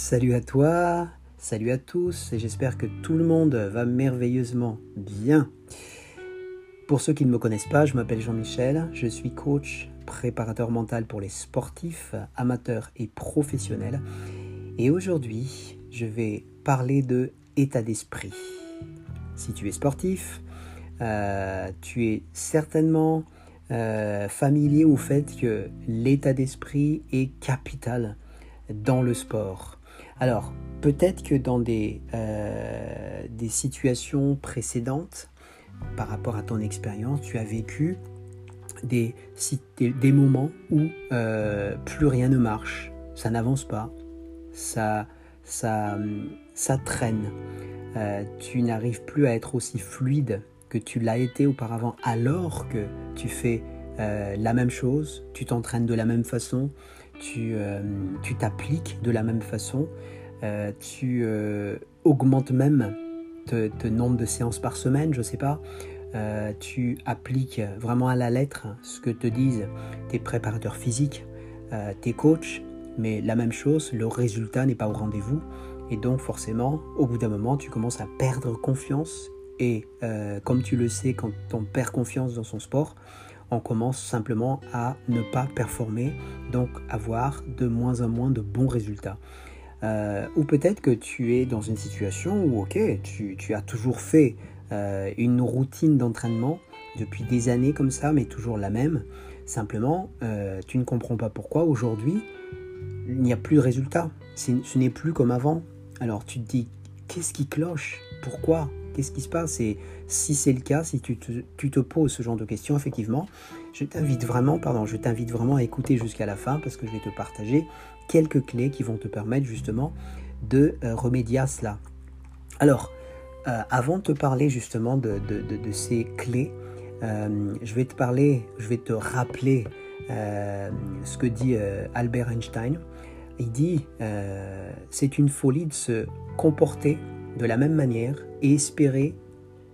Salut à toi, salut à tous, et j'espère que tout le monde va merveilleusement bien. Pour ceux qui ne me connaissent pas, je m'appelle Jean-Michel, je suis coach, préparateur mental pour les sportifs, amateurs et professionnels. Et aujourd'hui, je vais parler de état d'esprit. Si tu es sportif, euh, tu es certainement euh, familier au fait que l'état d'esprit est capital dans le sport. Alors, peut-être que dans des, euh, des situations précédentes, par rapport à ton expérience, tu as vécu des, moments où euh, plus rien ne marche, ça n'avance pas, ça, ça, ça traîne, euh, tu n'arrives plus à être aussi fluide que tu l'as été auparavant alors que tu fais la même chose, tu t'entraînes de la même façon, euh, tu t'appliques de la même façon, euh, tu euh, augmentes même ton nombre de séances par semaine, je sais pas. tu appliques vraiment à la lettre ce que te disent tes préparateurs physiques, tes coachs, mais la même chose, le résultat n'est pas au rendez-vous. Et donc forcément, au bout d'un moment, tu commences à perdre confiance. Et comme tu le sais, quand on perd confiance dans son sport, on commence simplement à ne pas performer, donc avoir de moins en moins de bons résultats. Euh, ou peut-être que tu es dans une situation où, ok, tu, as toujours fait euh, une routine d'entraînement depuis des années comme ça, mais toujours la même. Simplement, euh, tu ne comprends pas pourquoi aujourd'hui, il n'y a plus de résultats. Ce n'est plus comme avant. Alors tu te dis, qu'est-ce qui cloche? Pourquoi? Qu'est-ce qui se passe Et si c'est le cas, si tu te, poses ce genre de questions, effectivement, je t'invite vraiment, pardon, je t'invite vraiment à écouter jusqu'à la fin parce que je vais te partager quelques clés qui vont te permettre justement de euh, remédier à cela. Alors, euh, avant de te parler justement de, ces clés, euh, je vais te parler, je vais te rappeler ce que dit Albert Einstein. Il dit, c'est une folie de se comporter de la même manière et espérer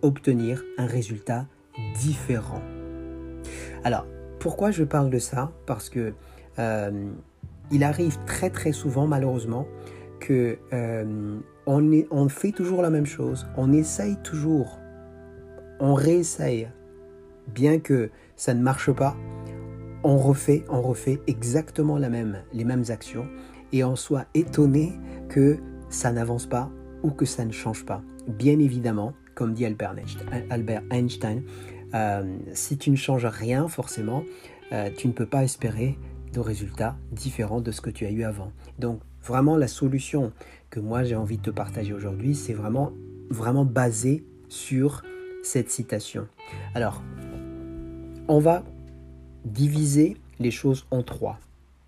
obtenir un résultat différent. Alors, pourquoi je parle de ça? Parce que euh, il arrive très très souvent, malheureusement, que euh, on, fait toujours la même chose, on essaye toujours, on réessaye, bien que ça ne marche pas, on refait, on refait exactement la même, les mêmes actions, et on soit étonné que ça n'avance pas que ça ne change pas. Bien évidemment, comme dit Albert Einstein, euh, si tu ne changes rien, forcément, euh, tu ne peux pas espérer de résultats différents de ce que tu as eu avant. Donc, vraiment, la solution que moi j'ai envie de te partager aujourd'hui, c'est vraiment, vraiment basé sur cette citation. Alors, on va diviser les choses en trois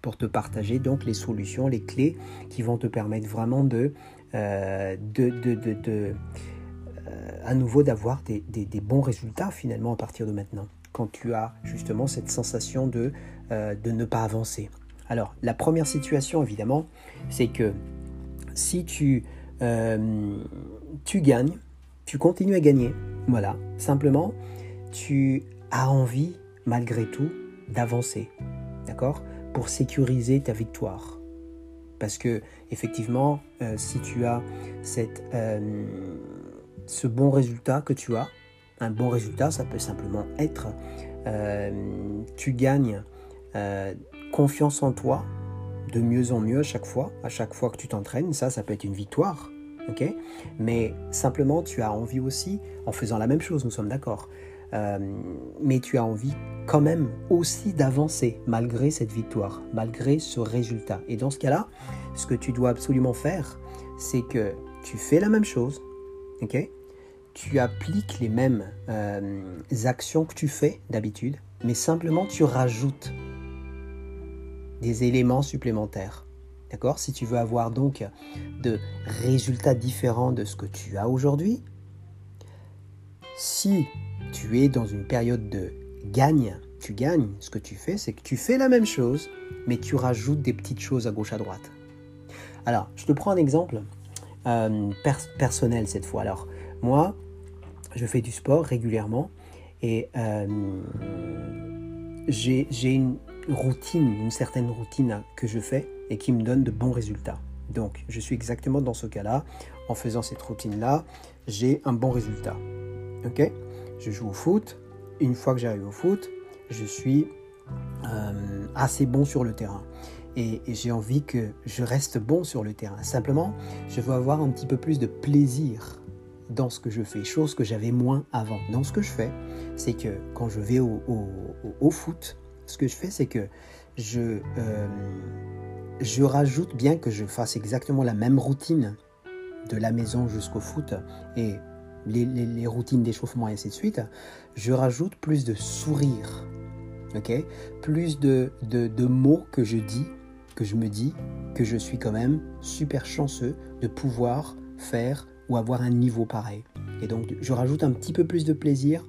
pour te partager donc les solutions, les clés qui vont te permettre vraiment de euh, de, de, de, euh, à nouveau d'avoir des, des, bons résultats finalement à partir de maintenant, quand tu as justement cette sensation de, euh, de ne pas avancer. Alors, la première situation, évidemment, c'est que si tu, tu gagnes, tu continues à gagner, voilà, simplement, tu as envie, malgré tout, d'avancer, d'accord? Pour sécuriser ta victoire. Parce que effectivement, euh, si tu as euh, ce bon résultat que tu as, un bon résultat, ça peut simplement être euh, tu gagnes confiance en toi de mieux en mieux à chaque fois, à chaque fois que tu t'entraînes. Ça, ça peut être une victoire. Mais simplement, tu as envie aussi, en faisant la même chose, nous sommes d'accord, euh, mais tu as envie quand même aussi d'avancer malgré cette victoire, malgré ce résultat. Et dans ce cas-là, ce que tu dois absolument faire, c'est que tu fais la même chose, ok? Tu appliques les mêmes euh, actions que tu fais d'habitude, mais simplement tu rajoutes des éléments supplémentaires. D'accord? Si tu veux avoir donc de résultats différents de ce que tu as aujourd'hui, si tu es dans une période de gagne, tu gagnes, ce que tu fais, c'est que tu fais la même chose, mais tu rajoutes des petites choses à gauche à droite. Alors, je te prends un exemple euh, personnel cette fois. Alors, moi, je fais du sport régulièrement et euh, j'ai une routine, une certaine routine que je fais et qui me donne de bons résultats. Donc, je suis exactement dans ce cas-là. En faisant cette routine-là, j'ai un bon résultat. Ok? Je joue au foot. Une fois que j'arrive au foot, je suis euh, assez bon sur le terrain. Et, j'ai envie que je reste bon sur le terrain. Simplement, je veux avoir un petit peu plus de plaisir dans ce que je fais, chose que j'avais moins avant. Dans ce que je fais, c'est que quand je vais au, foot, ce que je fais, c'est que je, euh, je rajoute, bien que je fasse exactement la même routine de la maison jusqu'au foot et les, routines d'échauffement et ainsi de suite, je rajoute plus de sourire plus de, de, mots que je dis, que je me dis, que je suis quand même super chanceux de pouvoir faire ou avoir un niveau pareil. Et donc, je rajoute un petit peu plus de plaisir,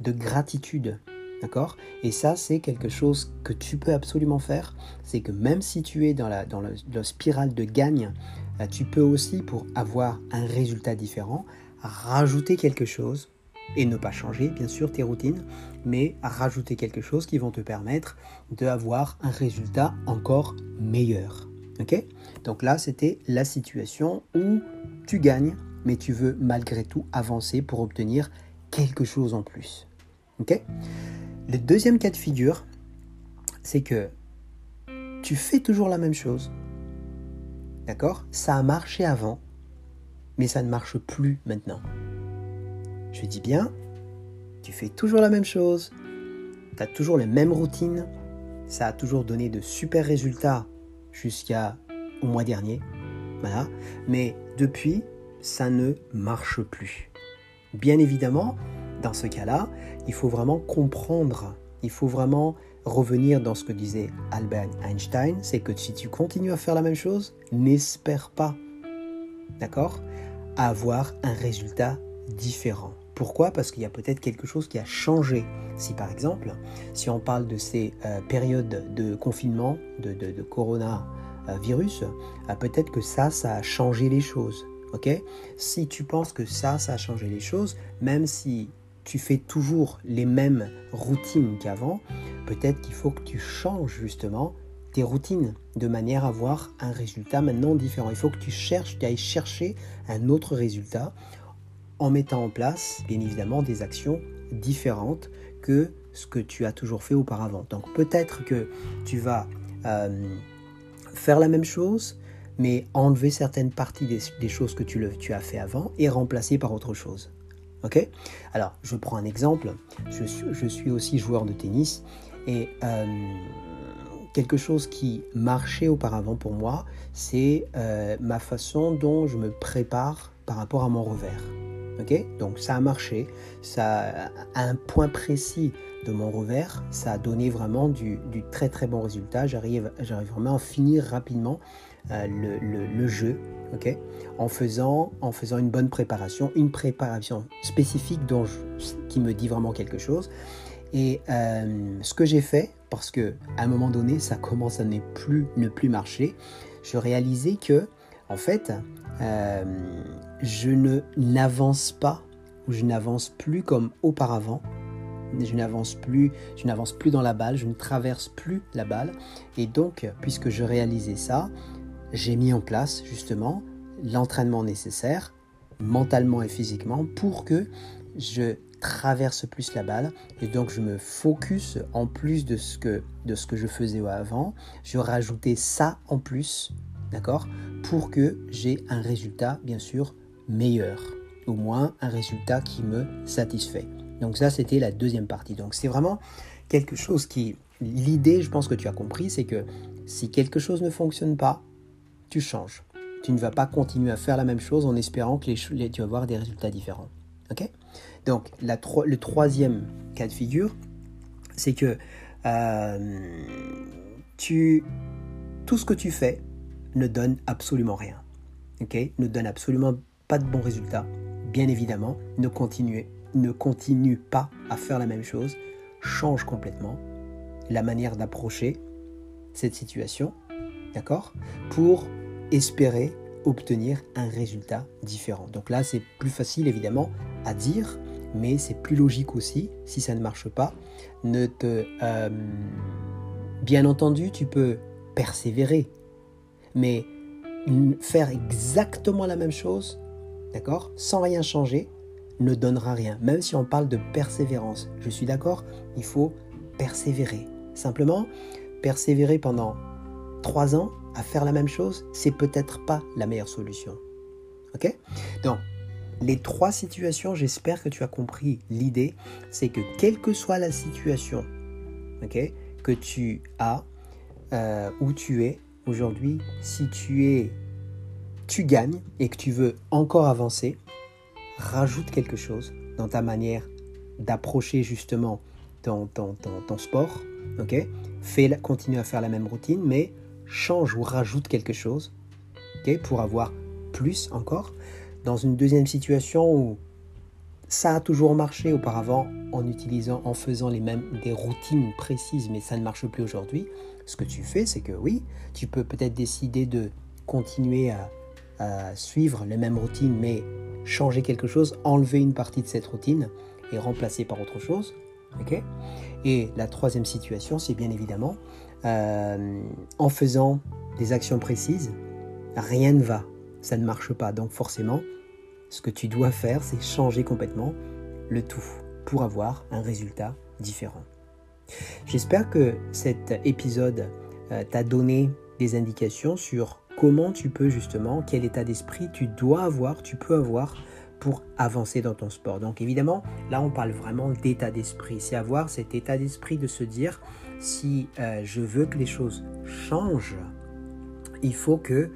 de gratitude. D'accord? Et ça, c'est quelque chose que tu peux absolument faire. C'est que même si tu es dans la, dans la spirale de gagne, euh, tu peux aussi, pour avoir un résultat différent, rajouter quelque chose et ne pas changer bien sûr tes routines, mais rajouter quelque chose qui vont te permettre d'avoir un résultat encore meilleur. Ok? Donc là, c'était la situation où tu gagnes, mais tu veux malgré tout avancer pour obtenir quelque chose en plus. Ok? Le deuxième cas de figure, c'est que tu fais toujours la même chose. D'accord? Ça a marché avant, mais ça ne marche plus maintenant. Je dis bien, tu fais toujours la même chose, tu as toujours les mêmes routines, ça a toujours donné de super résultats jusqu'à au mois dernier. Voilà. Mais depuis, ça ne marche plus. Bien évidemment, dans ce cas-là, il faut vraiment comprendre, il faut vraiment revenir dans ce que disait Albert Einstein, c'est que si tu continues à faire la même chose, n'espère pas, d'accord, avoir un résultat différent. Pourquoi? Parce qu'il y a peut-être quelque chose qui a changé. Si par exemple, si on parle de ces euh, périodes de confinement, de, de, coronavirus, euh, peut-être que ça, ça a changé les choses. Ok? Si tu penses que ça, ça a changé les choses, même si tu fais toujours les mêmes routines qu'avant, peut-être qu'il faut que tu changes justement tes routines de manière à avoir un résultat maintenant différent. Il faut que tu cherches, tu ailles chercher un autre résultat en mettant en place, bien évidemment, des actions différentes que ce que tu as toujours fait auparavant. Donc peut-être que tu vas euh, faire la même chose, mais enlever certaines parties des, choses que tu, as fait avant et remplacer par autre chose. Ok? Alors, je prends un exemple. Je suis, je suis aussi joueur de tennis et euh, quelque chose qui marchait auparavant pour moi, c'est euh, ma façon dont je me prépare par rapport à mon revers. Donc ça a marché, ça à un point précis de mon revers, ça a donné vraiment du, très très bon résultat. J'arrive, j'arrive vraiment à finir rapidement euh, le, jeu, ok, en faisant, en faisant une bonne préparation, une préparation spécifique dont qui me dit vraiment quelque chose. Et euh, ce que j'ai fait, parce que à un moment donné, ça commence à ne plus marcher, je réalisais que en fait, euh, je ne n'avance pas ou je n'avance plus comme auparavant. Je n'avance plus, je n'avance plus dans la balle, je ne traverse plus la balle. Et donc, puisque je réalisais ça, j'ai mis en place justement l'entraînement nécessaire, mentalement et physiquement, pour que je traverse plus la balle et donc je me focus en plus de ce que de ce que je faisais avant, je rajoutais ça en plus d'accord Pour que j'ai un résultat, bien sûr, meilleur, au moins un résultat qui me satisfait. Donc ça, c'était la deuxième partie. Donc c'est vraiment quelque chose qui... L'idée, je pense que tu as compris, c'est que si quelque chose ne fonctionne pas, tu changes. Tu ne vas pas continuer à faire la même chose en espérant que les, tu vas avoir des résultats différents. Ok? Donc le troisième cas de figure, c'est que euh, tout ce que tu fais, ne donne absolument rien. ne donne absolument pas de bons résultats. Bien évidemment, ne ne continue pas à faire la même chose. Change complètement la manière d'approcher cette situation, d'accord? Pour espérer obtenir un résultat différent. Donc là, c'est plus facile évidemment à dire, mais c'est plus logique aussi si ça ne marche pas. Ne te, euh, bien entendu, tu peux persévérer, mais faire exactement la même chose, d'accord, sans rien changer, ne donnera rien. Même si on parle de persévérance, je suis d'accord, il faut persévérer. Simplement, persévérer pendant trois ans à faire la même chose, c'est peut-être pas la meilleure solution. Ok? Donc, les trois situations, j'espère que tu as compris l'idée, c'est que quelle que soit la situation que tu as, euh, où tu es aujourd'hui, si tu es, tu gagnes et que tu veux encore avancer, rajoute quelque chose dans ta manière d'approcher justement ton, ton, ton, sport, ok Fais, continue à faire la même routine, mais change ou rajoute quelque chose, Pour avoir plus encore. Dans une deuxième situation où ça a toujours marché auparavant en utilisant, en faisant les mêmes des routines précises, mais ça ne marche plus aujourd'hui. Ce que tu fais, c'est que oui, tu peux peut-être décider de continuer à, suivre les mêmes routines, mais changer quelque chose, enlever une partie de cette routine et remplacer par autre chose. et la troisième situation, c'est bien évidemment euh, en faisant des actions précises, rien ne va, ça ne marche pas. Donc forcément, ce que tu dois faire, c'est changer complètement le tout pour avoir un résultat différent. J'espère que cet épisode euh, t'a donné des indications sur comment tu peux justement, quel état d'esprit tu dois avoir, tu peux avoir pour avancer dans ton sport. Donc évidemment, là on parle vraiment d'état d'esprit. C'est avoir cet état d'esprit de se dire, si euh, je veux que les choses changent, il faut que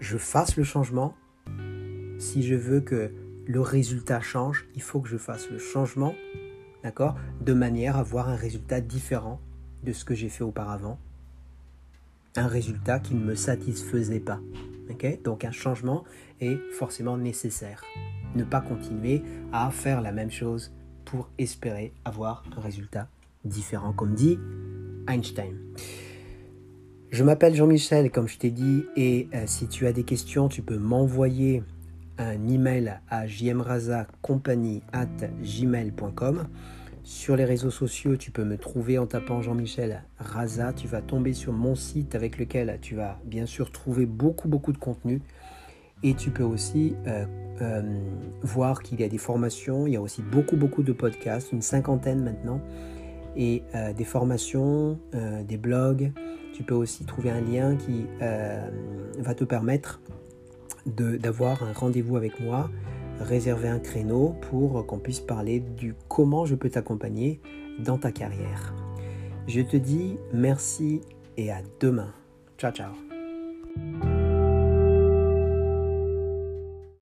je fasse le changement. Si je veux que le résultat change, il faut que je fasse le changement, d'accord De manière à avoir un résultat différent de ce que j'ai fait auparavant un résultat qui ne me satisfaisait pas. Donc un changement est forcément nécessaire. Ne pas continuer à faire la même chose pour espérer avoir un résultat différent, comme dit Einstein. Je m'appelle Jean-Michel, comme je t'ai dit, et euh, si tu as des questions, tu peux m'envoyer un email à gmail.com sur les réseaux sociaux, tu peux me trouver en tapant Jean-Michel Raza. Tu vas tomber sur mon site avec lequel tu vas bien sûr trouver beaucoup beaucoup de contenu. Et tu peux aussi euh, euh, voir qu'il y a des formations, il y a aussi beaucoup beaucoup de podcasts, une cinquantaine maintenant, et des formations, des blogs. Tu peux aussi trouver un lien qui va te permettre d'avoir un rendez-vous avec moi réserver un créneau pour qu'on puisse parler du comment je peux t'accompagner dans ta carrière. Je te dis merci et à demain. Ciao ciao.